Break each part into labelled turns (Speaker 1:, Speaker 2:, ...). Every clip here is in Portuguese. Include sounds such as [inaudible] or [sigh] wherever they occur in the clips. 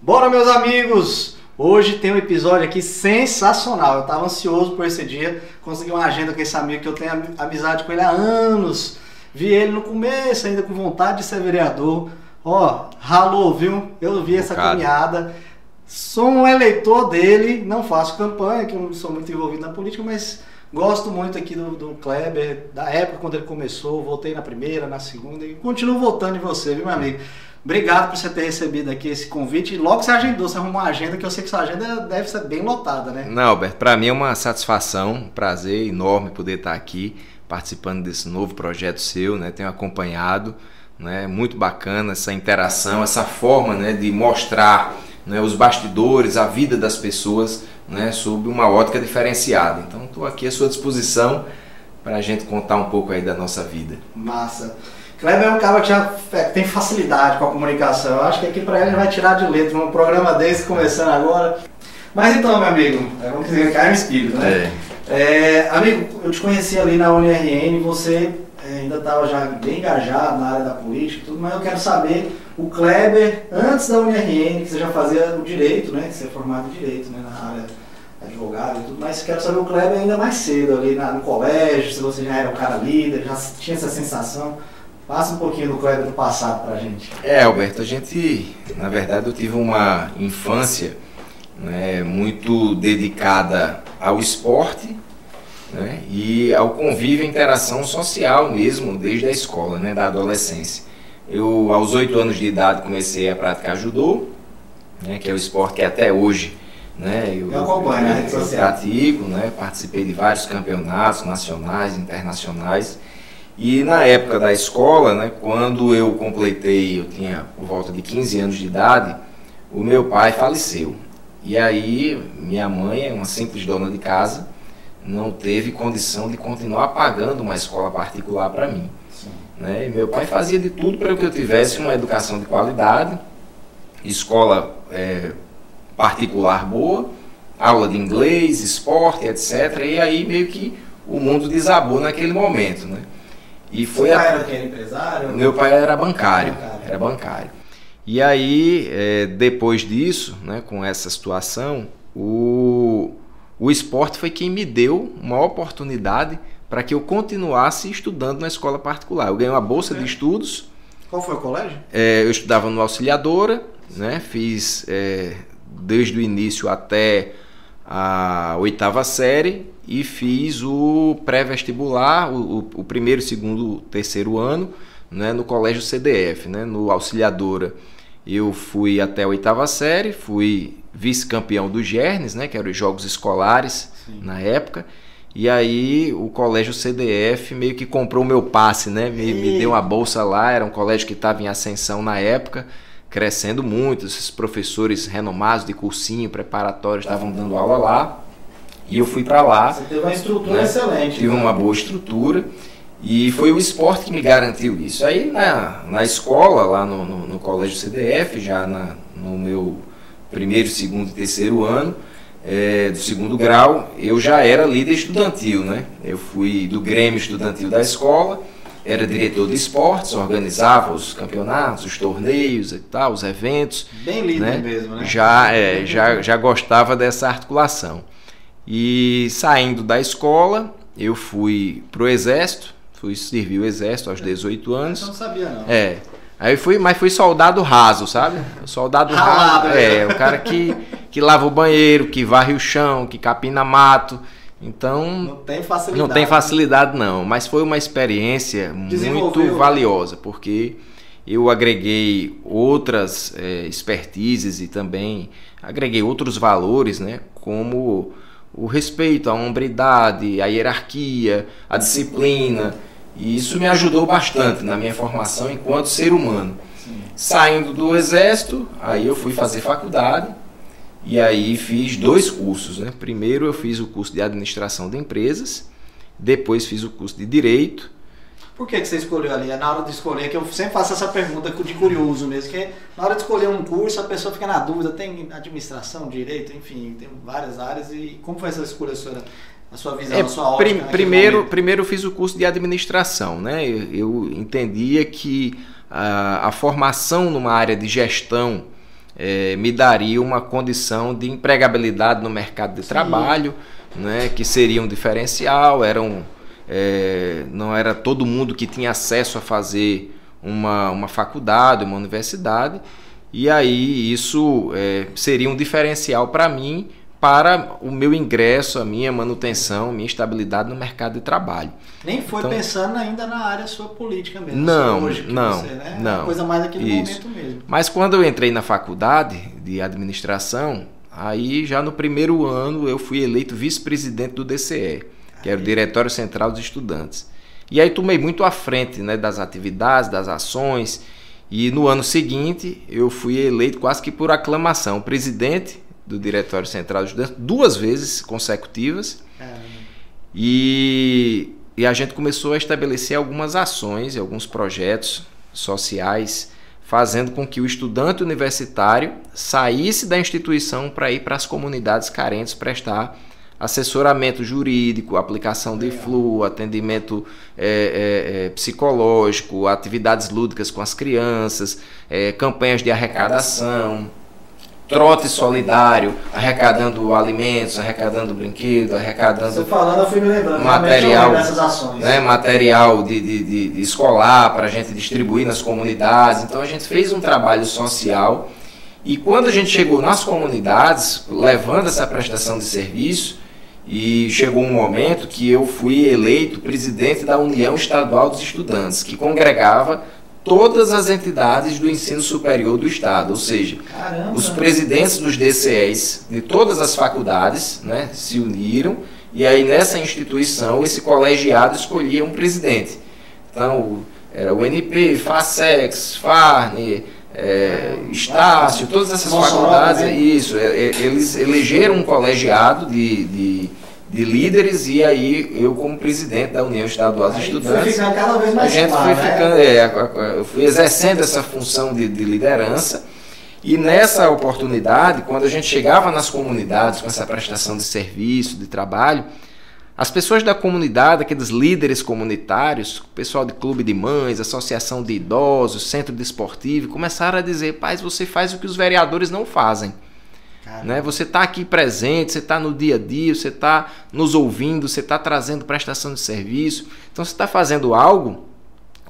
Speaker 1: Bora, meus amigos! Hoje tem um episódio aqui sensacional. Eu estava ansioso por esse dia. Consegui uma agenda com esse amigo que eu tenho amizade com ele há anos. Vi ele no começo, ainda com vontade de ser vereador. Ó, ralou, viu? Eu vi essa Cara. caminhada. Sou um eleitor dele, não faço campanha, que eu não sou muito envolvido na política, mas gosto muito aqui do, do Kleber, da época quando ele começou. Voltei na primeira, na segunda e continuo voltando em você, viu, meu amigo? Obrigado por você ter recebido aqui esse convite. Logo você agendou, você arrumou uma agenda que eu sei que sua agenda deve ser bem lotada, né?
Speaker 2: Não, Alberto, para mim é uma satisfação, um prazer enorme poder estar aqui participando desse novo projeto seu, né? Tenho acompanhado, né? Muito bacana essa interação, essa forma, né, de mostrar né, os bastidores, a vida das pessoas, né, sob uma ótica diferenciada. Então, estou aqui à sua disposição para a gente contar um pouco aí da nossa vida.
Speaker 1: Massa. Kleber é um cara que já tem facilidade com a comunicação. Eu acho que aqui para ele vai tirar de letra um programa desse começando agora. Mas então, meu amigo, é, vamos dizer, cai no espírito, né? É. É, amigo, eu te conheci ali na UNRN, você é, ainda estava já bem engajado na área da política e tudo, mas eu quero saber o Kleber, antes da UNRN, que você já fazia o direito, né? Que você é formado em direito, né? Na área advogado e tudo, mas quero saber o Kleber ainda mais cedo ali na, no colégio, se você já era um cara líder, já tinha essa sensação. Passa um pouquinho do Kleber do passado pra gente.
Speaker 2: É, Alberto, a gente, na verdade, eu tive uma infância né, muito dedicada ao esporte né, e ao convívio e interação social mesmo, desde a escola, né, da adolescência. Eu, aos oito anos de idade, comecei a praticar judô, né, que é o esporte que até hoje né,
Speaker 1: eu, eu acompanho,
Speaker 2: eu, eu, eu pratico, né, participei de vários campeonatos nacionais, internacionais. E na época da escola, né, quando eu completei, eu tinha por volta de 15 anos de idade, o meu pai faleceu. E aí minha mãe, uma simples dona de casa, não teve condição de continuar pagando uma escola particular para mim. Né? E meu pai fazia de tudo para que eu tivesse uma educação de qualidade, escola é, particular boa, aula de inglês, esporte, etc. E aí meio que o mundo desabou naquele momento, né?
Speaker 1: E foi Seu pai a... era, era empresário?
Speaker 2: Meu pai era bancário, bancário. era bancário. E aí, é, depois disso, né, com essa situação, o, o esporte foi quem me deu uma oportunidade para que eu continuasse estudando na escola particular. Eu ganhei uma bolsa é. de estudos.
Speaker 1: Qual foi o colégio?
Speaker 2: É, eu estudava no Auxiliadora, né, fiz é, desde o início até a oitava série e fiz o pré-vestibular, o, o, primeiro, segundo, terceiro ano, né, no colégio CDF, né, no Auxiliadora. Eu fui até a oitava série, fui vice-campeão do Gernes, né, que eram os jogos escolares Sim. na época. E aí o colégio CDF meio que comprou o meu passe, né? Me, me deu uma bolsa lá, era um colégio que estava em ascensão na época, crescendo muito. Esses professores renomados de cursinho preparatório estavam dando aula lá. E eu fui para lá.
Speaker 1: Você teve uma estrutura né? excelente.
Speaker 2: Tive né? uma boa estrutura. E foi o esporte que me garantiu isso. Aí na, na escola, lá no, no, no colégio CDF, já na, no meu primeiro, segundo e terceiro ano, é, do segundo grau, eu já era líder estudantil, né? Eu fui do Grêmio Estudantil da escola, era diretor de esportes, organizava os campeonatos, os torneios e tal, os eventos.
Speaker 1: Bem líder né? mesmo, né?
Speaker 2: Já, é, já, já gostava dessa articulação. E saindo da escola, eu fui pro exército, fui servir o exército aos 18 anos.
Speaker 1: Não sabia não.
Speaker 2: É. Aí fui, mas fui soldado raso, sabe? Soldado [laughs]
Speaker 1: Ralado,
Speaker 2: raso. É, o cara que, que lava o banheiro, que varre o chão, que capina mato. Então.
Speaker 1: Não tem facilidade.
Speaker 2: Não tem facilidade, não. Mas foi uma experiência muito né? valiosa, porque eu agreguei outras é, expertises e também agreguei outros valores, né? Como o respeito, a hombridade, a hierarquia, a disciplina. E isso me ajudou bastante na minha formação enquanto ser humano. Saindo do exército, aí eu fui fazer faculdade e aí fiz dois cursos. Né? Primeiro eu fiz o curso de administração de empresas, depois fiz o curso de direito
Speaker 1: por que, que você escolheu ali? É na hora de escolher, que eu sempre faço essa pergunta de curioso mesmo, que na hora de escolher um curso a pessoa fica na dúvida, tem administração, direito, enfim, tem várias áreas. E como foi essa escolha sua? A sua visão,
Speaker 2: é,
Speaker 1: a sua ótica?
Speaker 2: primeiro, primeiro eu fiz o curso de administração, né? Eu, eu entendia que a, a, formação numa área de gestão é, me daria uma condição de empregabilidade no mercado de Sim. trabalho, né, que seria um diferencial, eram, é, não era todo mundo que tinha acesso a fazer uma, uma faculdade, uma universidade, e aí isso é, seria um diferencial para mim para o meu ingresso, a minha manutenção, minha estabilidade no mercado de trabalho.
Speaker 1: Nem foi então, pensando ainda na área sua política mesmo.
Speaker 2: Não, hoje não, você, né?
Speaker 1: não. coisa mais aqui no momento mesmo.
Speaker 2: Mas quando eu entrei na faculdade de administração, aí já no primeiro ano eu fui eleito vice-presidente do DCE, que era o Diretório Central dos Estudantes. E aí tomei muito à frente né, das atividades, das ações. E no ano seguinte eu fui eleito quase que por aclamação, presidente do Diretório Central dos Estudantes, duas vezes consecutivas. E, e a gente começou a estabelecer algumas ações e alguns projetos sociais, fazendo com que o estudante universitário saísse da instituição para ir para as comunidades carentes prestar assessoramento jurídico, aplicação de flu, atendimento é, é, é, psicológico, atividades lúdicas com as crianças, é, campanhas de arrecadação trote solidário, arrecadando alimentos, arrecadando brinquedos, arrecadando
Speaker 1: Você falando, eu fui me lembrando,
Speaker 2: material, ações. Né, material de, de, de escolar para a gente distribuir nas comunidades. Então a gente fez um trabalho social e quando a gente chegou nas comunidades, levando essa prestação de serviço, e chegou um momento que eu fui eleito presidente da União Estadual dos Estudantes, que congregava todas as entidades do ensino superior do Estado, ou seja, Caramba. os presidentes dos DCEs de todas as faculdades né, se uniram e aí nessa instituição esse colegiado escolhia um presidente. Então, era o NP, FASEX, FARNE, é, Estácio, todas essas faculdades, isso, é, é, eles elegeram um colegiado de, de de líderes e aí eu como presidente da União Estadual dos Estudantes a gente foi né? ficando é, eu fui exercendo essa função de, de, liderança e nessa oportunidade quando a gente chegava nas comunidades com essa prestação de serviço de trabalho as pessoas da comunidade aqueles líderes comunitários pessoal de clube de mães associação de idosos centro desportivo começaram a dizer pais você faz o que os vereadores não fazem né? Você está aqui presente, você está no dia a dia, você está nos ouvindo, você está trazendo prestação de serviço. Então você está fazendo algo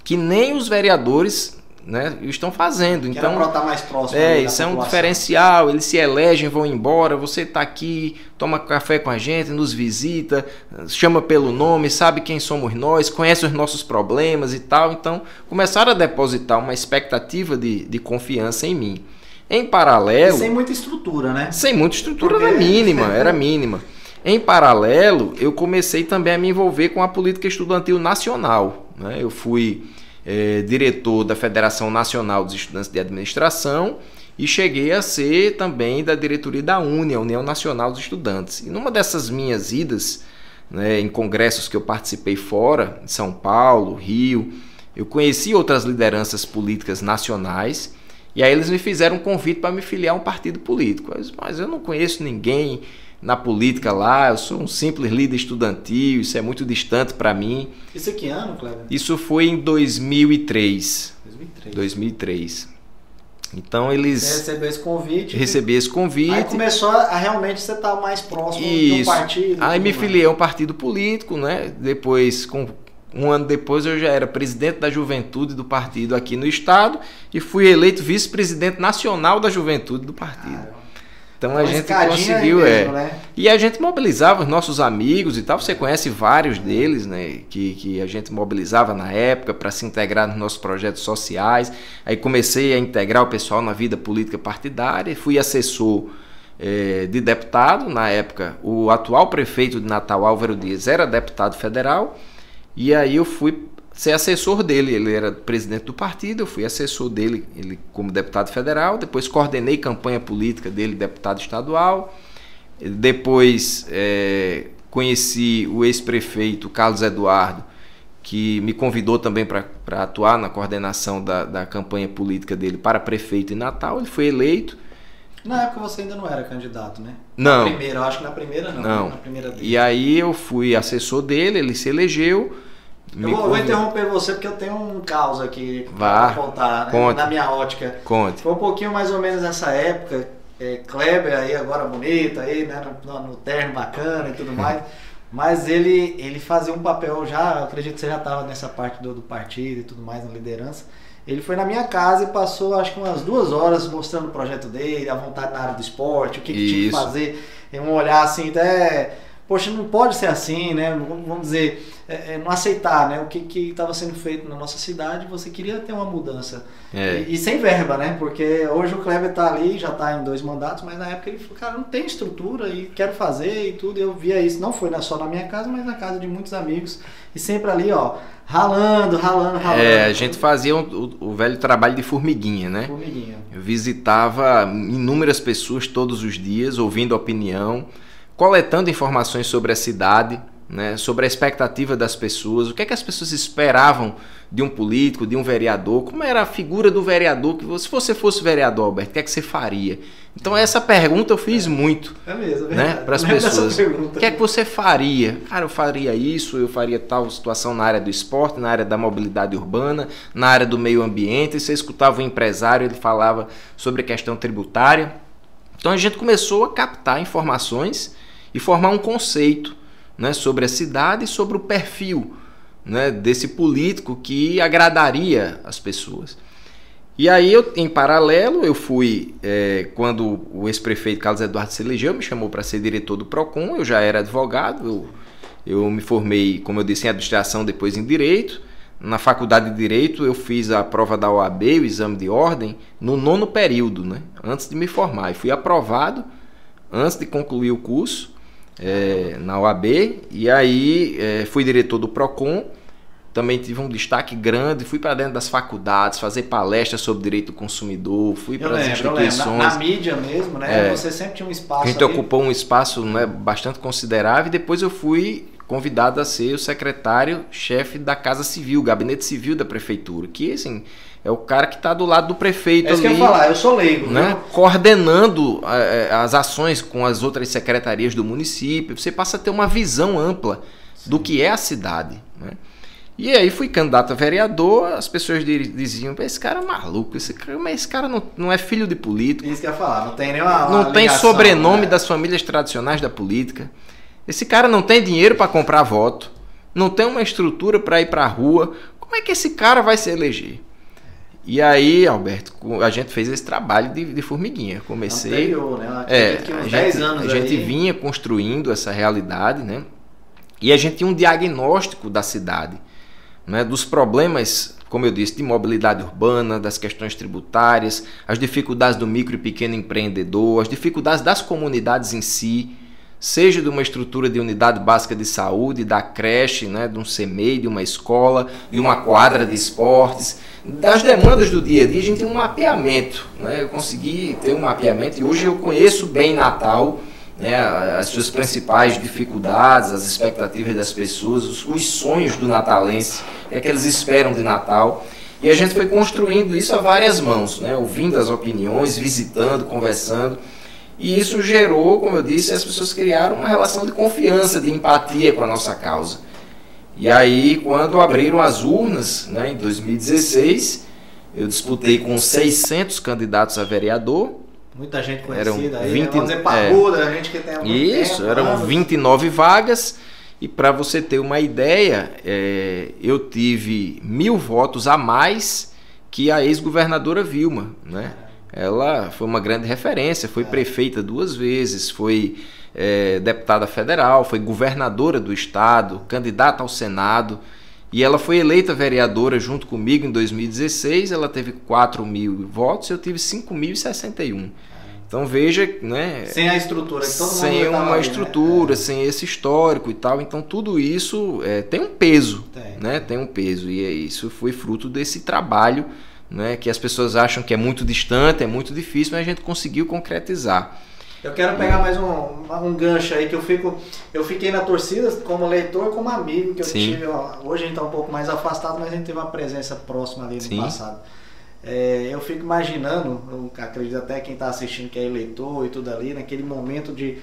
Speaker 2: que nem os vereadores né, estão fazendo.
Speaker 1: Que
Speaker 2: então,
Speaker 1: mais próximo
Speaker 2: é, isso é um diferencial. Eles se elegem, vão embora. Você está aqui, toma café com a gente, nos visita, chama pelo nome, sabe quem somos nós, conhece os nossos problemas e tal. Então, começaram a depositar uma expectativa de, de confiança em mim. Em paralelo.
Speaker 1: sem muita estrutura, né?
Speaker 2: Sem muita estrutura, Porque... era mínima, [laughs] era mínima. Em paralelo, eu comecei também a me envolver com a política estudantil nacional. Né? Eu fui é, diretor da Federação Nacional dos Estudantes de Administração e cheguei a ser também da diretoria da UNE, a União Nacional dos Estudantes. E numa dessas minhas idas, né, em congressos que eu participei fora, em São Paulo, Rio, eu conheci outras lideranças políticas nacionais e aí eles me fizeram um convite para me filiar a um partido político. Eu disse, mas eu não conheço ninguém na política lá, eu sou um simples líder estudantil, isso é muito distante para mim.
Speaker 1: Isso é que ano, Cleber?
Speaker 2: Isso foi em 2003. 2003. 2003. Então eles.
Speaker 1: Você recebeu esse convite.
Speaker 2: Recebi esse convite. Aí
Speaker 1: começou a realmente você estar tá mais próximo Isso. de um partido.
Speaker 2: Aí me filiei a um partido político, né? Depois, com um ano depois eu já era presidente da juventude do partido aqui no estado e fui eleito vice-presidente nacional da juventude do partido. Então a gente conseguiu, mesmo, é. Né? E a gente mobilizava os nossos amigos e tal. Você conhece vários deles, né? Que, que a gente mobilizava na época para se integrar nos nossos projetos sociais. Aí comecei a integrar o pessoal na vida política partidária. Fui assessor é, de deputado. Na época, o atual prefeito de Natal, Álvaro Dias, era deputado federal. E aí eu fui ser assessor dele. Ele era presidente do partido, eu fui assessor dele ele como deputado federal. Depois coordenei campanha política dele, deputado estadual. Depois é, conheci o ex-prefeito Carlos Eduardo, que me convidou também para atuar na coordenação da, da campanha política dele para prefeito em Natal. Ele foi eleito.
Speaker 1: Na época você ainda não era candidato, né?
Speaker 2: Não.
Speaker 1: Na primeira, eu acho que na primeira não.
Speaker 2: Não.
Speaker 1: Na primeira
Speaker 2: e aí eu fui assessor dele, ele se elegeu.
Speaker 1: Eu vou, vou, interromper você porque eu tenho um caos aqui
Speaker 2: para
Speaker 1: contar, né?
Speaker 2: Conte.
Speaker 1: na minha ótica.
Speaker 2: Conte.
Speaker 1: Foi um pouquinho mais ou menos nessa época, é, Kleber aí agora bonito aí, né, no, no terno bacana e tudo [laughs] mais. Mas ele, ele fazia um papel já, acredito que você já estava nessa parte do, do partido e tudo mais, na liderança. Ele foi na minha casa e passou acho que umas duas horas mostrando o projeto dele, a vontade na área do esporte, o que, que tinha que fazer, um olhar assim até poxa, não pode ser assim, né? Vamos dizer, é, é, não aceitar, né? O que estava sendo feito na nossa cidade, você queria ter uma mudança. É. E, e, sem verba, né? Porque hoje o Kleber está ali, já está em dois mandatos, mas na época ele falou, cara, não tem estrutura e quero fazer e tudo. E eu via isso, não foi só na minha casa, mas na casa de muitos amigos. E sempre ali, ó, ralando, ralando, ralando.
Speaker 2: É, a gente fazia o, o, velho trabalho de formiguinha, né?
Speaker 1: Formiguinha.
Speaker 2: Eu visitava inúmeras pessoas todos os dias, ouvindo opinião coletando informações sobre a cidade, né, sobre a expectativa das pessoas, o que é que as pessoas esperavam de um político, de um vereador, como era a figura do vereador, que se você fosse vereador, Alberto, o que é que você faria? Então essa pergunta eu fiz
Speaker 1: é,
Speaker 2: muito,
Speaker 1: é mesmo, é
Speaker 2: né, para as [laughs] pessoas. O que é que você faria? Cara, eu faria isso, eu faria tal situação na área do esporte, na área da mobilidade urbana, na área do meio ambiente. E você escutava um empresário, ele falava sobre a questão tributária. Então a gente começou a captar informações e formar um conceito né, sobre a cidade e sobre o perfil né, desse político que agradaria as pessoas. E aí, eu, em paralelo, eu fui, é, quando o ex-prefeito Carlos Eduardo se elegeu, me chamou para ser diretor do PROCON, eu já era advogado, eu, eu me formei, como eu disse, em administração, depois em direito. Na faculdade de direito, eu fiz a prova da OAB, o exame de ordem, no nono período, né, antes de me formar. E fui aprovado antes de concluir o curso é, na OAB e aí é, fui diretor do PROCON. Também tive um destaque grande, fui para dentro das faculdades, fazer palestras sobre direito do consumidor, fui para as instituições.
Speaker 1: Na, na, mídia mesmo, né? É, Você sempre tinha um espaço.
Speaker 2: A gente ali. ocupou um espaço né, bastante considerável e depois eu fui convidado a ser o secretário-chefe da Casa Civil, Gabinete Civil da Prefeitura, que assim, é o cara que está do lado do prefeito
Speaker 1: é isso
Speaker 2: ali.
Speaker 1: Que eu ia falar, eu sou leigo.
Speaker 2: Né? Coordenando é, as ações com as outras secretarias do município. Você passa a ter uma visão ampla Sim. do que é a cidade. Né? E aí fui candidato a vereador, as pessoas diziam, esse cara é maluco, esse cara, mas esse cara não, não é filho de político.
Speaker 1: Isso que eu ia falar, não tem nenhuma
Speaker 2: Não tem ligação, sobrenome né? das famílias tradicionais da política. Esse cara não tem dinheiro para comprar voto, não tem uma estrutura para ir para a rua. Como é que esse cara vai se eleger? E aí, Alberto, a gente fez esse trabalho de, de formiguinha. Comecei.
Speaker 1: Anterior, né? é, a 10
Speaker 2: gente,
Speaker 1: anos
Speaker 2: a gente vinha construindo essa realidade, né? E a gente tinha um diagnóstico da cidade, né? dos problemas, como eu disse, de mobilidade urbana, das questões tributárias, as dificuldades do micro e pequeno empreendedor, as dificuldades das comunidades em si, seja de uma estrutura de unidade básica de saúde, da creche, né? de um CMEI, de uma escola, de uma quadra de esportes das demandas do dia a dia, a gente tem um mapeamento. Né? Eu consegui ter um mapeamento e hoje eu conheço bem Natal, né? as suas principais dificuldades, as expectativas das pessoas, os, os sonhos do natalense, o que é que eles esperam de Natal. E a gente foi construindo isso a várias mãos, né? ouvindo as opiniões, visitando, conversando. E isso gerou, como eu disse, as pessoas criaram uma relação de confiança, de empatia com a nossa causa. E aí, quando abriram as urnas, né, em 2016, eu disputei com 600 candidatos a vereador.
Speaker 1: Muita gente conhecida eram 20, aí, né? vamos dizer, parruda, é, gente que tem
Speaker 2: Isso,
Speaker 1: tempo,
Speaker 2: eram anos. 29 vagas. E para você ter uma ideia, é, eu tive mil votos a mais que a ex-governadora Vilma, né? Ela foi uma grande referência, foi prefeita duas vezes, foi é, deputada federal, foi governadora do estado, candidata ao Senado. E ela foi eleita vereadora junto comigo em 2016. Ela teve 4 mil votos, eu tive 5.061. Então veja, né?
Speaker 1: Sem a estrutura, que todo
Speaker 2: sem
Speaker 1: mundo
Speaker 2: uma
Speaker 1: ali,
Speaker 2: estrutura,
Speaker 1: né?
Speaker 2: sem esse histórico e tal. Então tudo isso é, tem um peso,
Speaker 1: tem.
Speaker 2: né? Tem um peso e é isso foi fruto desse trabalho, né? Que as pessoas acham que é muito distante, é muito difícil, mas a gente conseguiu concretizar.
Speaker 1: Eu quero pegar mais um, um gancho aí que eu fico. Eu fiquei na torcida como leitor, como amigo, que eu Sim. tive. Ó, hoje a gente está um pouco mais afastado, mas a gente teve uma presença próxima ali no Sim. passado. É, eu fico imaginando, eu acredito até quem está assistindo que é eleitor e tudo ali, naquele momento de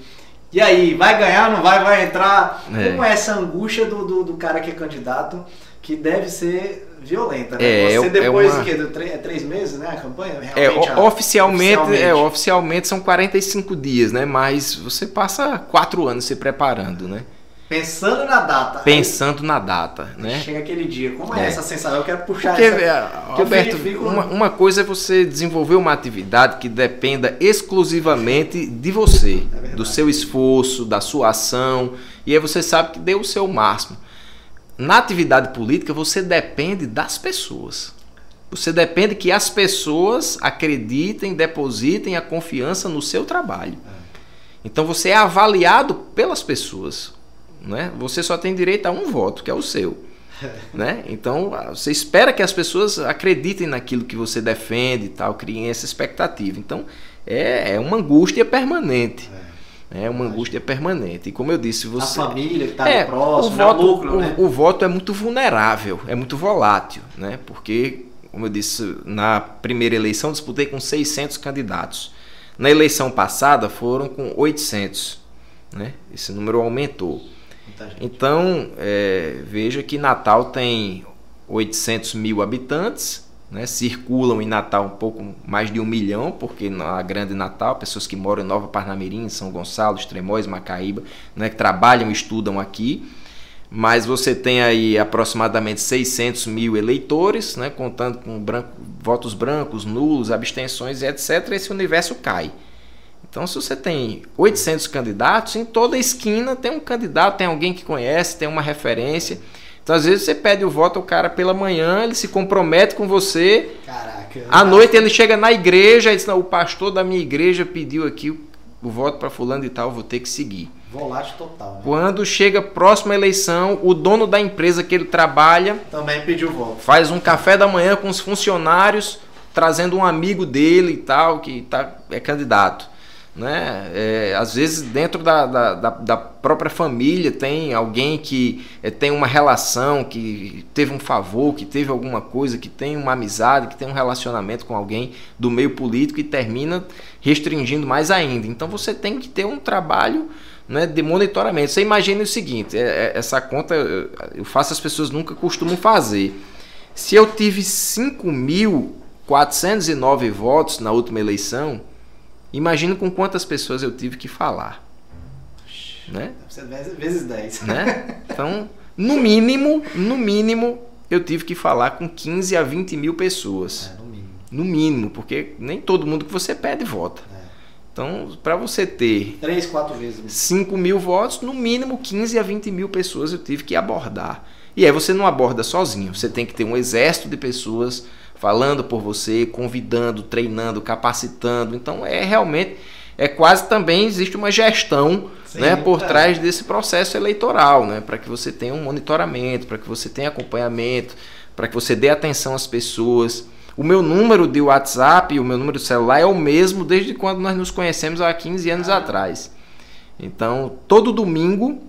Speaker 1: E aí, vai ganhar, não vai, vai entrar? É. Como é essa angústia do, do, do cara que é candidato, que deve ser violenta, né?
Speaker 2: É,
Speaker 1: Você
Speaker 2: é
Speaker 1: depois
Speaker 2: uma...
Speaker 1: de quê? Três, é três meses, né? A campanha?
Speaker 2: É, oficialmente, oficialmente, é, oficialmente são 45 dias, né? Mas você passa quatro anos se preparando, né?
Speaker 1: Pensando na data.
Speaker 2: Pensando aí, na data, né?
Speaker 1: Chega aquele dia. Como é, é essa sensação? Eu quero puxar
Speaker 2: Porque,
Speaker 1: essa...
Speaker 2: É, Alberto, uma, uma, coisa é você desenvolver uma atividade que dependa exclusivamente de você, é do seu esforço, da sua ação, e aí você sabe que deu o seu máximo. Na atividade política, você depende das pessoas. Você depende que as pessoas acreditem, depositem a confiança no seu trabalho. É. Então você é avaliado pelas pessoas né? Você só tem direito a um voto, que é o seu. [laughs] né? Então, você espera que as pessoas acreditem naquilo que você defende e tal, criem essa expectativa. Então, é, é uma angústia permanente. É, é uma angústia permanente. E como eu disse, você.
Speaker 1: A família que está é, próximo,
Speaker 2: o voto, é o, né? o, o voto é muito vulnerável, é muito volátil, né? Porque, como eu disse, na primeira eleição disputei com 600 candidatos. Na eleição passada foram com 800. Né? Esse número aumentou. Então, é, veja que Natal tem 800 mil habitantes, né, circulam em Natal um pouco mais de um milhão, porque na Grande Natal, pessoas que moram em Nova Parnamirim, São Gonçalo, Extremóis, Macaíba, né, que trabalham e estudam aqui. Mas você tem aí aproximadamente 600 mil eleitores, né, contando com branco, votos brancos, nulos, abstenções e etc. Esse universo cai. Então, se você tem 800 candidatos, em toda esquina tem um candidato, tem alguém que conhece, tem uma referência. Então, às vezes, você pede o voto ao cara pela manhã, ele se compromete com você.
Speaker 1: Caraca.
Speaker 2: À noite, ele chega na igreja e diz: Não, o pastor da minha igreja pediu aqui o, o voto para Fulano e tal, vou ter que seguir.
Speaker 1: Volátil total. Né?
Speaker 2: Quando chega a próxima eleição, o dono da empresa que ele trabalha
Speaker 1: também pediu voto.
Speaker 2: Faz um café da manhã com os funcionários, trazendo um amigo dele e tal, que tá, é candidato. Né? É, às vezes dentro da, da, da, própria família tem alguém que é, tem uma relação, que teve um favor, que teve alguma coisa, que tem uma amizade, que tem um relacionamento com alguém do meio político e termina restringindo mais ainda. Então você tem que ter um trabalho né, de monitoramento. Você imagine o seguinte: é, é essa conta eu faço as pessoas nunca costumam fazer. Se eu tive 5.409 votos na última eleição Imagina com quantas pessoas eu tive que falar. Né?
Speaker 1: Vezes 10.
Speaker 2: Né? [laughs] Então, no mínimo, no mínimo, eu tive que falar com 15 a 20 mil pessoas.
Speaker 1: É, no mínimo.
Speaker 2: No mínimo, porque nem todo mundo que você pede vota. É. Então, para você ter
Speaker 1: 3, 4 vezes
Speaker 2: 5 mil votos, no mínimo 15 a 20 mil pessoas eu tive que abordar. E aí você não aborda sozinho, você tem que ter um exército de pessoas falando por você, convidando, treinando, capacitando. Então é realmente é quase também existe uma gestão Sim, né, por é. trás desse processo eleitoral, né, para que você tenha um monitoramento, para que você tenha acompanhamento, para que você dê atenção às pessoas. O meu número de WhatsApp e o meu número de celular é o mesmo desde quando nós nos conhecemos há 15 anos ah. atrás. Então, todo domingo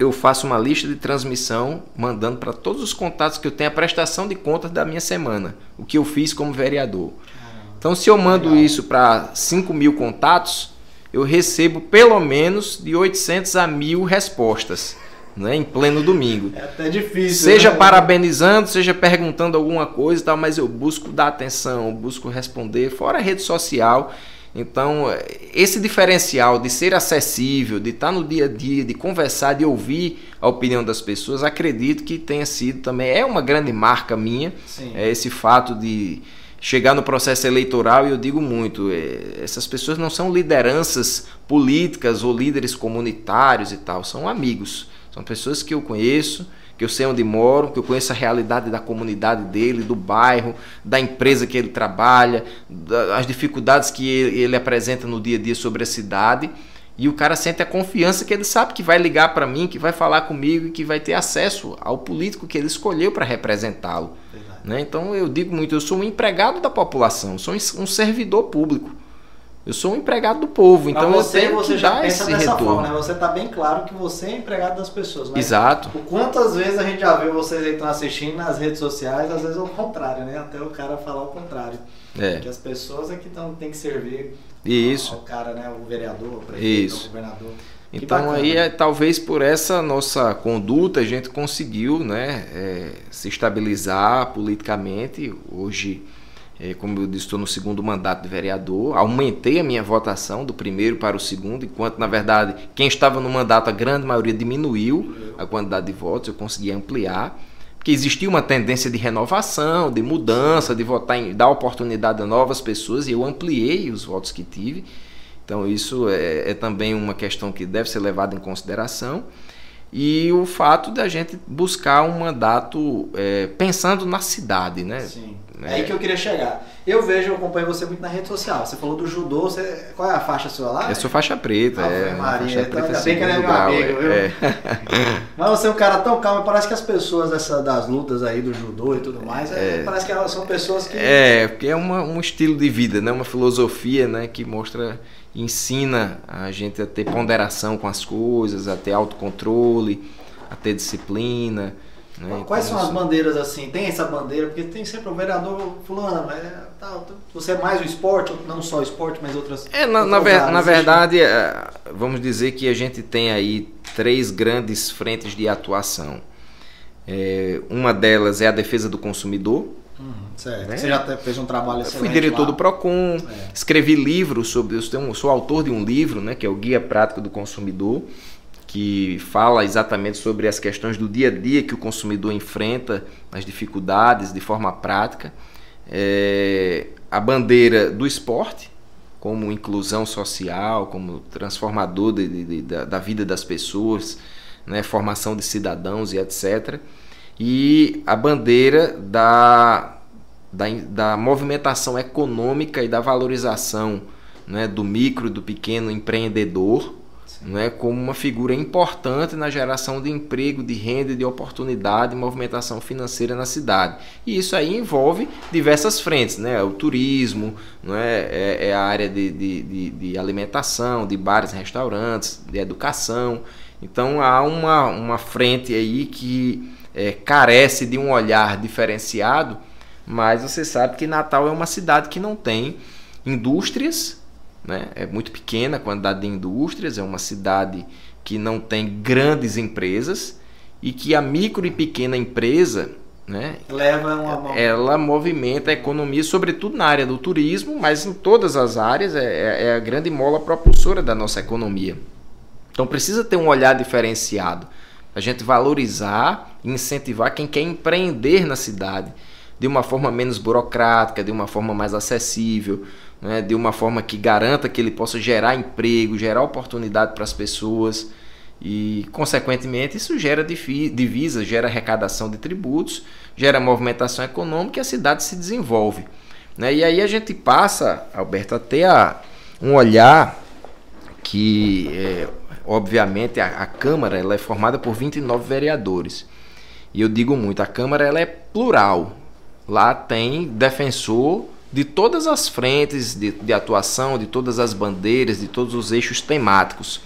Speaker 2: eu faço uma lista de transmissão mandando para todos os contatos que eu tenho a prestação de contas da minha semana, o que eu fiz como vereador. Então, se eu mando isso para 5 mil contatos, eu recebo pelo menos de 800 a mil respostas. Né, em pleno domingo.
Speaker 1: É até difícil.
Speaker 2: Seja
Speaker 1: né?
Speaker 2: parabenizando, seja perguntando alguma coisa e tal, mas eu busco dar atenção, busco responder, fora a rede social. Então, esse diferencial de ser acessível, de estar no dia a dia, de conversar, de ouvir a opinião das pessoas, acredito que tenha sido também, é uma grande marca minha, Sim. é esse fato de chegar no processo eleitoral, e eu digo muito, é, essas pessoas não são lideranças políticas ou líderes comunitários e tal, são amigos, são pessoas que eu conheço, que eu sei onde moro, que eu conheço a realidade da comunidade dele, do bairro, da empresa que ele trabalha, as dificuldades que ele, apresenta no dia a dia sobre a cidade. E o cara sente a confiança que ele sabe que vai ligar para mim, que vai falar comigo e que vai ter acesso ao político que ele escolheu para representá-lo. Né? Então eu digo muito, eu sou um empregado da população, sou um servidor público. Eu sou um empregado do povo, então
Speaker 1: você,
Speaker 2: eu tenho
Speaker 1: você
Speaker 2: que
Speaker 1: já
Speaker 2: dar
Speaker 1: pensa
Speaker 2: esse
Speaker 1: dessa
Speaker 2: retorno.
Speaker 1: forma, né? Você tá bem claro que você é empregado das pessoas. Mas
Speaker 2: Exato.
Speaker 1: O quantas vezes a gente já viu vocês aí estão assistindo nas redes sociais, às vezes é o contrário, né? Até o cara falar o contrário.
Speaker 2: É.
Speaker 1: Que as pessoas é que tão, tem que servir
Speaker 2: Isso.
Speaker 1: ao cara, né? O vereador, o prefeito,
Speaker 2: Isso.
Speaker 1: o governador.
Speaker 2: Então aí é, talvez por essa nossa conduta a gente conseguiu né, é, se estabilizar politicamente. Hoje, como eu disse, estou no segundo mandato de vereador. Aumentei a minha votação do primeiro para o segundo, enquanto na verdade quem estava no mandato, a grande maioria diminuiu a quantidade de votos, eu consegui ampliar. Porque existia uma tendência de renovação, de mudança, de votar em, dar oportunidade a novas pessoas, e eu ampliei os votos que tive. Então, isso é, é também uma questão que deve ser levada em consideração. E o fato da gente buscar um mandato é, pensando na cidade, né?
Speaker 1: Sim.
Speaker 2: É.
Speaker 1: É aí que eu queria chegar. Eu vejo, eu acompanho você muito na rede social. Você falou do judô, você... qual é a faixa sua lá?
Speaker 2: Eu sou faixa preta,
Speaker 1: Ave
Speaker 2: é.
Speaker 1: Maria,
Speaker 2: faixa
Speaker 1: então
Speaker 2: preta
Speaker 1: ainda bem que ele é meu amigo, viu? [laughs]
Speaker 2: é.
Speaker 1: Mas você é um cara tão calmo, parece que as pessoas dessa, das lutas aí do judô e tudo mais, é, parece que elas são pessoas que.
Speaker 2: É, porque é uma, um estilo de vida, né? uma filosofia né? que mostra, ensina a gente a ter ponderação com as coisas, a ter autocontrole, a ter disciplina. Né?
Speaker 1: Quais
Speaker 2: Então,
Speaker 1: são as
Speaker 2: isso-
Speaker 1: bandeiras assim? Tem essa bandeira? Porque tem sempre o vereador fulano, é, tal, você é mais o esporte, não só o esporte, mas outras.
Speaker 2: É, na, na,
Speaker 1: outras
Speaker 2: ver-
Speaker 1: áreas,
Speaker 2: na
Speaker 1: existe?
Speaker 2: verdade, é, vamos dizer que a gente tem aí três grandes frentes de atuação. É, uma delas é a defesa do consumidor.
Speaker 1: Uhum, certo.
Speaker 2: né?
Speaker 1: Você já fez um trabalho
Speaker 2: Eu
Speaker 1: excelente
Speaker 2: fui diretor
Speaker 1: lá.
Speaker 2: do PROCON,
Speaker 1: É.
Speaker 2: escrevi livros sobre. Eu tenho- sou autor de um livro, né, que é o Guia Prático do Consumidor, que fala exatamente sobre as questões do dia a dia que o consumidor enfrenta, as dificuldades de forma prática. É, a bandeira do esporte, como inclusão social, como transformador de- de- de- da, da vida das pessoas, né, formação de cidadãos e etc. E a bandeira da, da, da movimentação econômica e da valorização né, do micro e do pequeno empreendedor né, como uma figura importante na geração de emprego, de renda, de oportunidade movimentação financeira na cidade. E isso aí envolve diversas frentes, né? o turismo, não é? É, é a área de, de, de, de alimentação, de bares, restaurantes, de educação. Então há uma, uma frente aí que é, carece de um olhar diferenciado, mas você sabe que Natal é uma cidade que não tem indústrias, né? é muito pequena a quantidade de indústrias, é uma cidade que não tem grandes empresas e que a micro e pequena empresa né,
Speaker 1: Leva uma
Speaker 2: ela movimenta a economia, sobretudo na área do turismo, mas em todas as áreas é, é- é a grande mola propulsora da nossa economia. Então precisa ter um olhar diferenciado, a gente valorizar e incentivar quem quer empreender na cidade de uma forma menos burocrática, de uma forma mais acessível, né, de uma forma que garanta que ele possa gerar emprego, gerar oportunidade para as pessoas e, consequentemente, isso gera divisas, gera arrecadação de tributos, gera movimentação econômica e a cidade se desenvolve. né? E aí a gente passa, Alberto, a ter a- um olhar que, é, obviamente, a, a Câmara ela é formada por 29 vereadores. E eu digo muito, a Câmara ela é plural. Lá tem defensor de todas as frentes de, de atuação, de todas as bandeiras, de todos os eixos temáticos.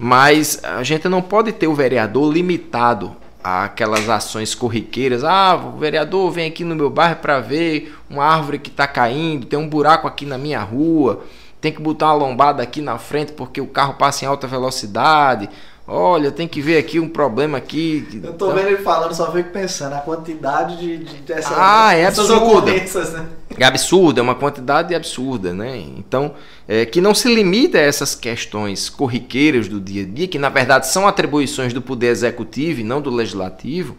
Speaker 2: Mas a gente não pode ter o vereador limitado àquelas ações corriqueiras. Ah, o vereador vem aqui no meu bairro para ver uma árvore que está caindo, tem um buraco aqui na minha rua, tem que botar uma lombada aqui na frente porque o carro passa em alta velocidade. Olha, tem que ver aqui um problema aqui.
Speaker 1: Eu tô vendo ele falando, só fico pensando a quantidade de, de dessa,
Speaker 2: Ah, é
Speaker 1: dessas
Speaker 2: absurda.
Speaker 1: ocorrências, né?
Speaker 2: É absurda, é uma quantidade absurda, né? Então, é, que não se limita a essas questões corriqueiras do dia a dia, que na verdade são atribuições do poder executivo e não do legislativo,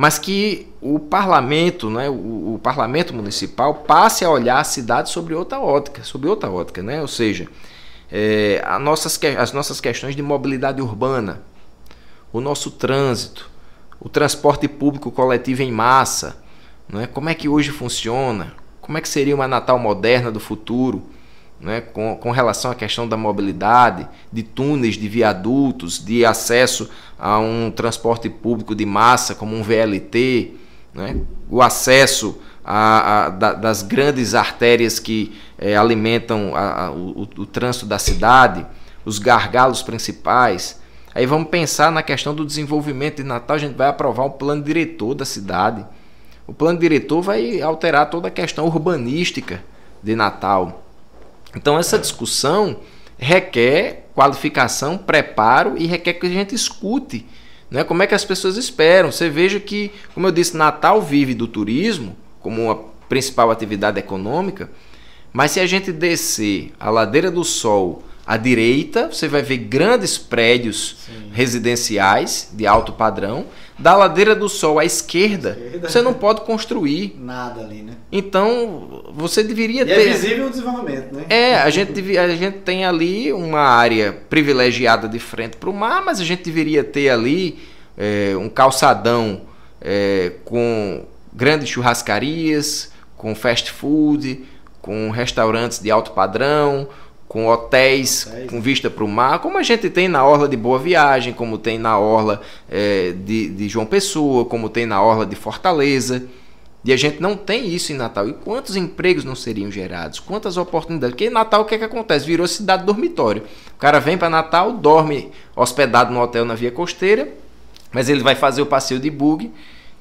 Speaker 2: mas que o parlamento, né, o, o parlamento municipal passe a olhar a cidade sobre outra ótica, sobre outra ótica, né? Ou seja, é, nossas, as nossas questões de mobilidade urbana, o nosso trânsito, o transporte público coletivo em massa, não é? como é que hoje funciona, como é que seria uma Natal moderna do futuro, né? com, com relação à questão da mobilidade, de túneis, de viadutos, de acesso a um transporte público de massa como um VLT, né? o acesso a, a, da, das grandes artérias que é, alimentam a, o, o, trânsito da cidade, os gargalos principais. Aí vamos pensar na questão do desenvolvimento de Natal, a gente vai aprovar o plano diretor da cidade. O plano diretor vai alterar toda a questão urbanística de Natal. Então essa discussão requer qualificação, preparo e requer que a gente escute né, como é que as pessoas esperam. Você veja que, como eu disse, Natal vive do turismo, como uma principal atividade econômica, mas se a gente descer a ladeira do Sol à direita, você vai ver grandes prédios Sim. residenciais de alto padrão. Da ladeira do Sol à esquerda, esquerda, você não pode construir [laughs]
Speaker 1: nada ali, né?
Speaker 2: Então, você deveria
Speaker 1: e
Speaker 2: ter.
Speaker 1: É visível o desenvolvimento, né?
Speaker 2: É, a gente, devia, a gente tem ali uma área privilegiada de frente para o mar, mas a gente deveria ter ali é, um calçadão é, com grandes churrascarias, com fast food, com restaurantes de alto padrão, com hotéis com vista para o mar, como a gente tem na Orla de Boa Viagem, como tem na Orla é, de, de João Pessoa, como tem na Orla de Fortaleza. E a gente não tem isso em Natal. E quantos empregos não seriam gerados? Quantas oportunidades? Porque em Natal o que, é que acontece? Virou cidade dormitório. O cara vem para Natal, dorme hospedado no hotel na Via Costeira, mas ele vai fazer o passeio de bug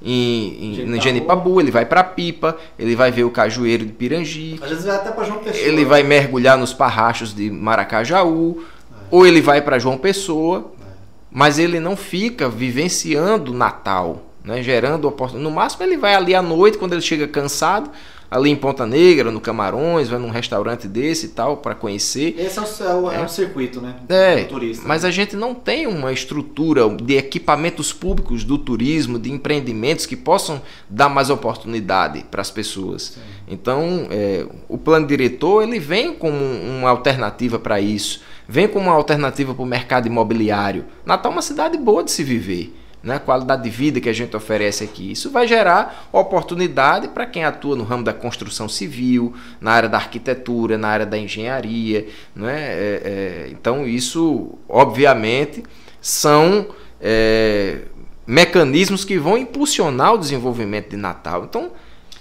Speaker 2: em, em Genipabu, ele vai para Pipa, ele vai ver o cajueiro de Pirangi.
Speaker 1: Às vezes vai até para João Pessoa.
Speaker 2: Ele vai mergulhar nos parrachos de Maracajaú, é. ou ele vai para João Pessoa, é. mas ele não fica vivenciando Natal, né, gerando oportunidade. No máximo ele vai ali à noite quando ele chega cansado, ali em Ponta Negra, no Camarões, vai num restaurante desse e tal, para conhecer.
Speaker 1: Esse é o, é, é o circuito, né?
Speaker 2: É, turista, mas né? a gente não tem uma estrutura de equipamentos públicos do turismo, de empreendimentos que possam dar mais oportunidade para as pessoas. Sim. Então, é, o plano diretor ele vem como uma alternativa para isso, vem como uma alternativa para o mercado imobiliário. Natal é uma cidade boa de se viver né, qualidade de vida que a gente oferece aqui. Isso vai gerar oportunidade para quem atua no ramo da construção civil, na área da arquitetura, na área da engenharia. Né? É, é, então, isso, obviamente, são é, mecanismos que vão impulsionar o desenvolvimento de Natal. Então,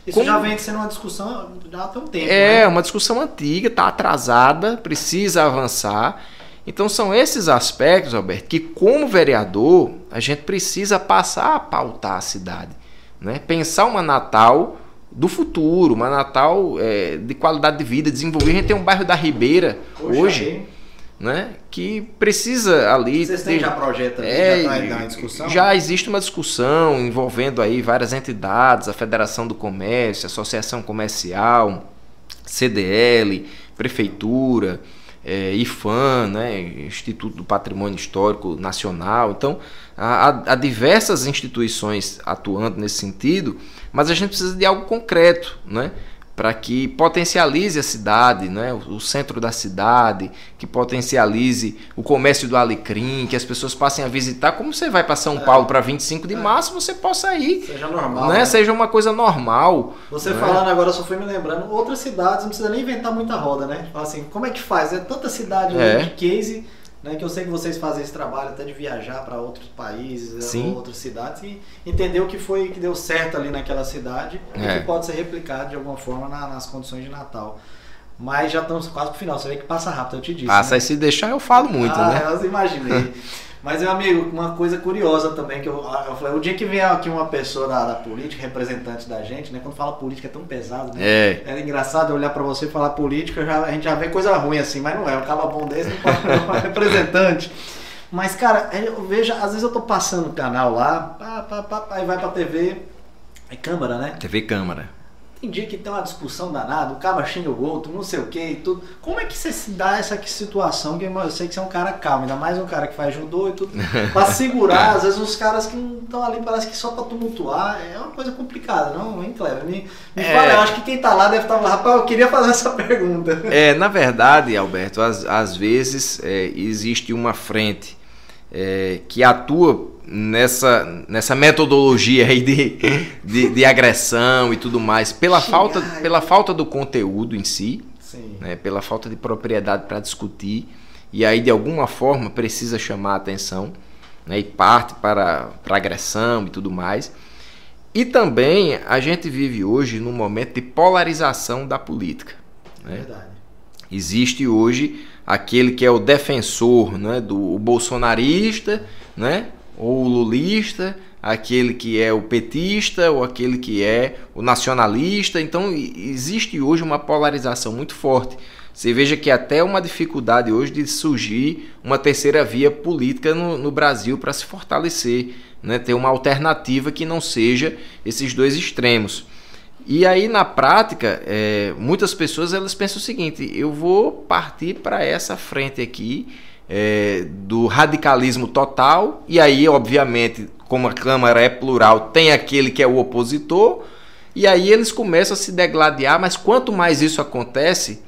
Speaker 1: isso como... já vem sendo uma discussão já há um tempo.
Speaker 2: É, né? uma discussão antiga, está atrasada, precisa avançar. Então são esses aspectos, Alberto, que como vereador a gente precisa passar a pautar a cidade. Né? Pensar uma Natal do futuro, uma Natal é, de qualidade de vida, desenvolver. A gente tem um bairro da Ribeira Poxa, hoje, né? que precisa ali.
Speaker 1: Vocês têm ter, já projeto ali,
Speaker 2: é, já tá discussão? Já existe uma discussão envolvendo aí várias entidades, a Federação do Comércio, Associação Comercial, CDL, Prefeitura é, IFAM, né, Instituto do Patrimônio Histórico Nacional. Então, há, há, diversas instituições atuando nesse sentido, mas a gente precisa de algo concreto, né? Para que potencialize a cidade, né? o centro da cidade, que potencialize o comércio do Alecrim, que as pessoas passem a visitar. Como você vai para São é. Paulo para 25 de é. março, você possa ir.
Speaker 1: Seja normal.
Speaker 2: Né? né? Seja uma coisa normal.
Speaker 1: Você né? falando agora só foi me lembrando, outras cidades não precisa nem inventar muita roda, né? Fala assim, como é que faz? É tanta cidade é. de case né, que eu sei que vocês fazem esse trabalho até de viajar para outros países, Sim. outras cidades e entender o que foi que deu certo ali naquela cidade é. e que pode ser replicado de alguma forma na, nas condições de Natal. Mas já estamos quase pro final, você vê que passa rápido, eu te disse.
Speaker 2: Passa,
Speaker 1: né?
Speaker 2: se deixar eu falo muito,
Speaker 1: ah,
Speaker 2: né?
Speaker 1: Eu imaginei. [laughs] Mas, meu amigo, uma coisa curiosa também, que eu, eu falei, o dia que vier aqui uma pessoa da, da, política, representante da gente, né? Quando fala política é tão pesado, né?
Speaker 2: É.
Speaker 1: É engraçado olhar para você e falar política, já, a gente já vê coisa ruim assim, mas não é. Um caba bom desse não pode [laughs] representante. Mas, cara, é, eu vejo, às vezes eu tô passando o canal lá, pá, pá, pá, aí vai pra TV, é Câmara, né?
Speaker 2: TV Câmara.
Speaker 1: Tem dia que tem uma discussão danada, o cara xinga o outro, não sei o que e tudo. Como é que você se dá essa situação? Que eu sei que você é um cara calmo, ainda mais um cara que faz judô e tudo. [laughs] pra segurar, às vezes os caras que não estão ali, parece que só pra tumultuar. É uma coisa complicada, não, hein, Cleber? Me, me é... fala, eu acho que quem tá lá deve estar tá lá. Rapaz, eu queria fazer essa pergunta.
Speaker 2: É, na verdade, Alberto, às, às vezes é, existe uma frente é, que atua nessa, nessa metodologia aí de, de, de agressão e tudo mais, pela falta, pela falta do conteúdo em si, né, pela falta de propriedade para discutir, e aí de alguma forma precisa chamar a atenção né, e parte para, para agressão e tudo mais. E também a gente vive hoje num momento de polarização da política. Né? Verdade. Existe hoje aquele que é o defensor né, do bolsonarista, né, ou o lulista, aquele que é o petista ou aquele que é o nacionalista. Então existe hoje uma polarização muito forte. Você veja que até uma dificuldade hoje de surgir uma terceira via política no, no Brasil para se fortalecer, né? ter uma alternativa que não seja esses dois extremos. E aí na prática, é, muitas pessoas elas pensam o seguinte: eu vou partir para essa frente aqui é, do radicalismo total, e aí, obviamente, como a Câmara é plural, tem aquele que é o opositor, e aí eles começam a se degladiar, mas quanto mais isso acontece,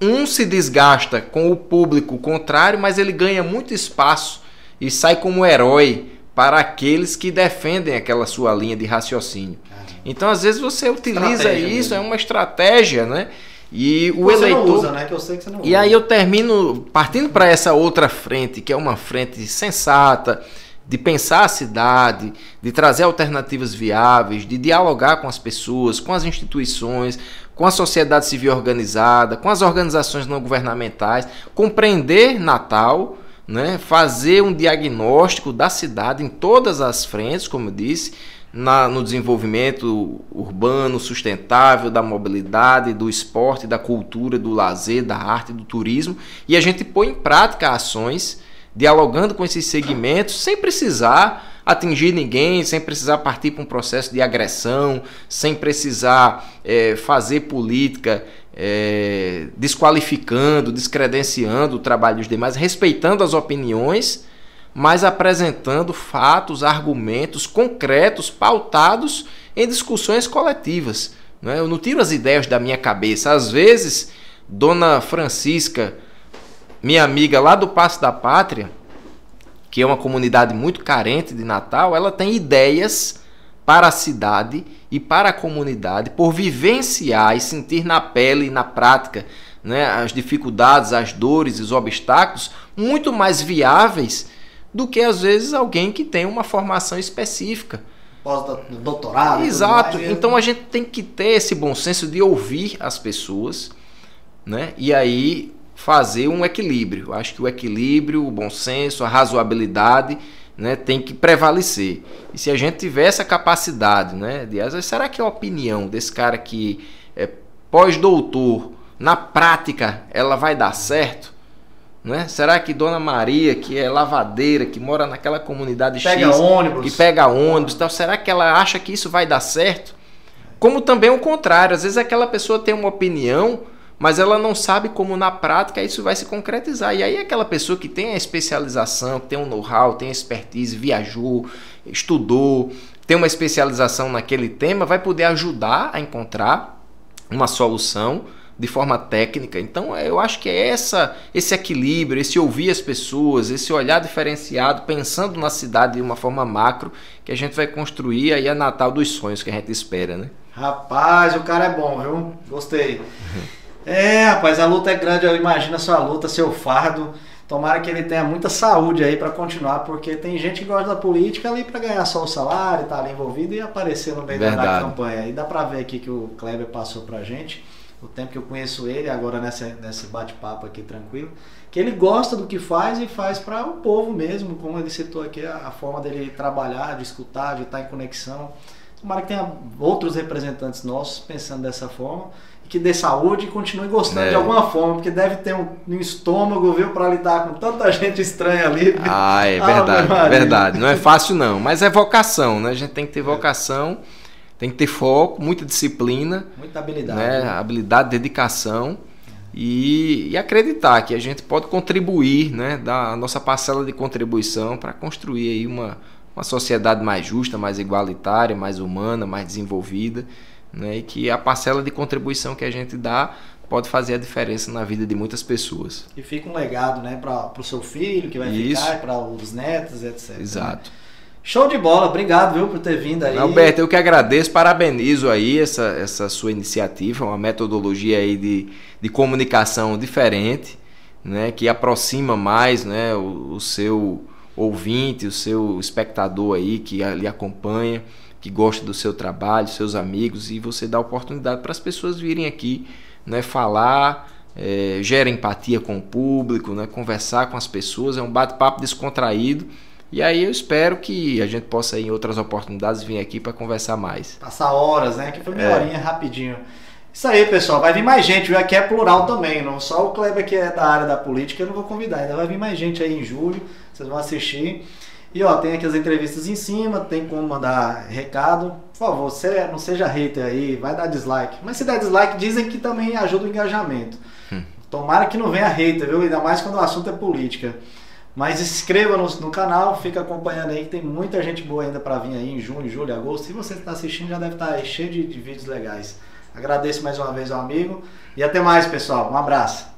Speaker 2: um se desgasta com o público contrário, mas ele ganha muito espaço e sai como herói para aqueles que defendem aquela sua linha de raciocínio. Então, às vezes você utiliza estratégia isso, mesmo. é uma estratégia, né? E o você eleitor. Não usa, né? Que eu sei que você não e usa. aí eu termino partindo para essa outra frente, que é uma frente sensata, de pensar a cidade, de trazer alternativas viáveis, de dialogar com as pessoas, com as instituições, com a sociedade civil organizada, com as organizações não governamentais, compreender Natal, né, fazer um diagnóstico da cidade em todas as frentes, como eu disse, na, no desenvolvimento urbano sustentável, da mobilidade, do esporte, da cultura, do lazer, da arte, do turismo, e a gente põe em prática ações dialogando com esses segmentos sem precisar atingir ninguém, sem precisar partir para um processo de agressão, sem precisar é, fazer política é, desqualificando, descredenciando o trabalho dos demais, respeitando as opiniões mas apresentando fatos, argumentos concretos, pautados em discussões coletivas. Né? Eu não tiro as ideias da minha cabeça. Às vezes, Dona Francisca, minha amiga lá do Passo da Pátria, que é uma comunidade muito carente de Natal, ela tem ideias para a cidade e para a comunidade por vivenciar e sentir na pele e na prática né, as dificuldades, as dores, os obstáculos muito mais viáveis do que às vezes alguém que tem uma formação específica.
Speaker 1: Pós-doutorado.
Speaker 2: Exato. Então a gente tem que ter esse bom senso de ouvir as pessoas, né? E aí fazer um equilíbrio. Acho que o equilíbrio, o bom senso, a razoabilidade, né, tem que prevalecer. E se a gente tiver essa capacidade, né, de vezes, será que a opinião desse cara que é pós-doutor, na prática, ela vai dar certo? Né? Será que Dona Maria, que é lavadeira, que mora naquela comunidade
Speaker 1: pega X, ônibus.
Speaker 2: que pega ônibus, tal, será que ela acha que isso vai dar certo? Como também o contrário, às vezes aquela pessoa tem uma opinião, mas ela não sabe como na prática isso vai se concretizar. E aí aquela pessoa que tem a especialização, que tem um know-how, tem expertise, viajou, estudou, tem uma especialização naquele tema, vai poder ajudar a encontrar uma solução de forma técnica. Então, eu acho que é essa, esse equilíbrio, esse ouvir as pessoas, esse olhar diferenciado, pensando na cidade de uma forma macro, que a gente vai construir aí a Natal dos sonhos que a gente espera, né?
Speaker 1: Rapaz, o cara é bom, viu? Gostei. [laughs] É, rapaz, a luta é grande, eu imagino a sua luta, seu fardo. Tomara que ele tenha muita saúde aí para continuar, porque tem gente que gosta da política ali para ganhar só o salário, tá ali envolvido e aparecer no meio Verdade. da campanha. E dá para ver aqui que o Kleber passou pra gente o tempo que eu conheço ele, agora nessa, nesse bate-papo aqui tranquilo, que ele gosta do que faz e faz para o povo mesmo, como ele citou aqui, a, a, forma dele trabalhar, de escutar, de estar em conexão. Tomara que tenha outros representantes nossos pensando dessa forma e que dê saúde e continue gostando é. de alguma forma, porque deve ter um, um estômago, viu, para lidar com tanta [laughs] gente estranha ali.
Speaker 2: Ah, é [laughs] verdade, ah, verdade. Não é fácil não, mas é vocação, né? A gente tem que ter vocação. É tem que ter foco, muita disciplina.
Speaker 1: Muita habilidade.
Speaker 2: Né? né? Habilidade, dedicação. E, e, acreditar que a gente pode contribuir, né? Dar a nossa parcela de contribuição para construir aí uma, uma sociedade mais justa, mais igualitária, mais humana, mais desenvolvida. Né? E que a parcela de contribuição que a gente dá pode fazer a diferença na vida de muitas pessoas.
Speaker 1: E fica um legado né, para o seu filho que vai Isso. ficar, para os netos, etc.
Speaker 2: Exato.
Speaker 1: Né? Show de bola, obrigado viu, por ter vindo aí.
Speaker 2: Alberto, eu que agradeço, parabenizo aí essa, essa sua iniciativa, uma metodologia aí de, de comunicação diferente, né, que aproxima mais né, o, o seu ouvinte, o seu espectador aí que lhe acompanha, que gosta do seu trabalho, seus amigos, e você dá oportunidade para as pessoas virem aqui, né, falar, é, gera empatia com o público, né, conversar com as pessoas, é um bate-papo descontraído. E aí eu espero que a gente possa em outras oportunidades vir aqui para conversar mais.
Speaker 1: Passar horas, né? Que foi meia é. horinha rapidinho. Isso aí, pessoal. Vai vir mais gente, viu? Aqui é plural também. Não só o Kleber que é da área da política, eu não vou convidar. Ainda vai vir mais gente aí em julho. Vocês vão assistir. E ó, tem aqui as entrevistas em cima, tem como mandar recado. Por favor, você não seja hater aí, vai dar dislike. Mas se der dislike, dizem que também ajuda o engajamento. Hum. Tomara que não venha hater, viu? Ainda mais quando o assunto é política. Mas inscreva no, no canal, fica acompanhando aí, que tem muita gente boa ainda para vir aí em junho, julho, agosto. Se você está assistindo, já deve estar tá cheio de, de vídeos legais. Agradeço mais uma vez ao amigo e até mais, pessoal. Um abraço.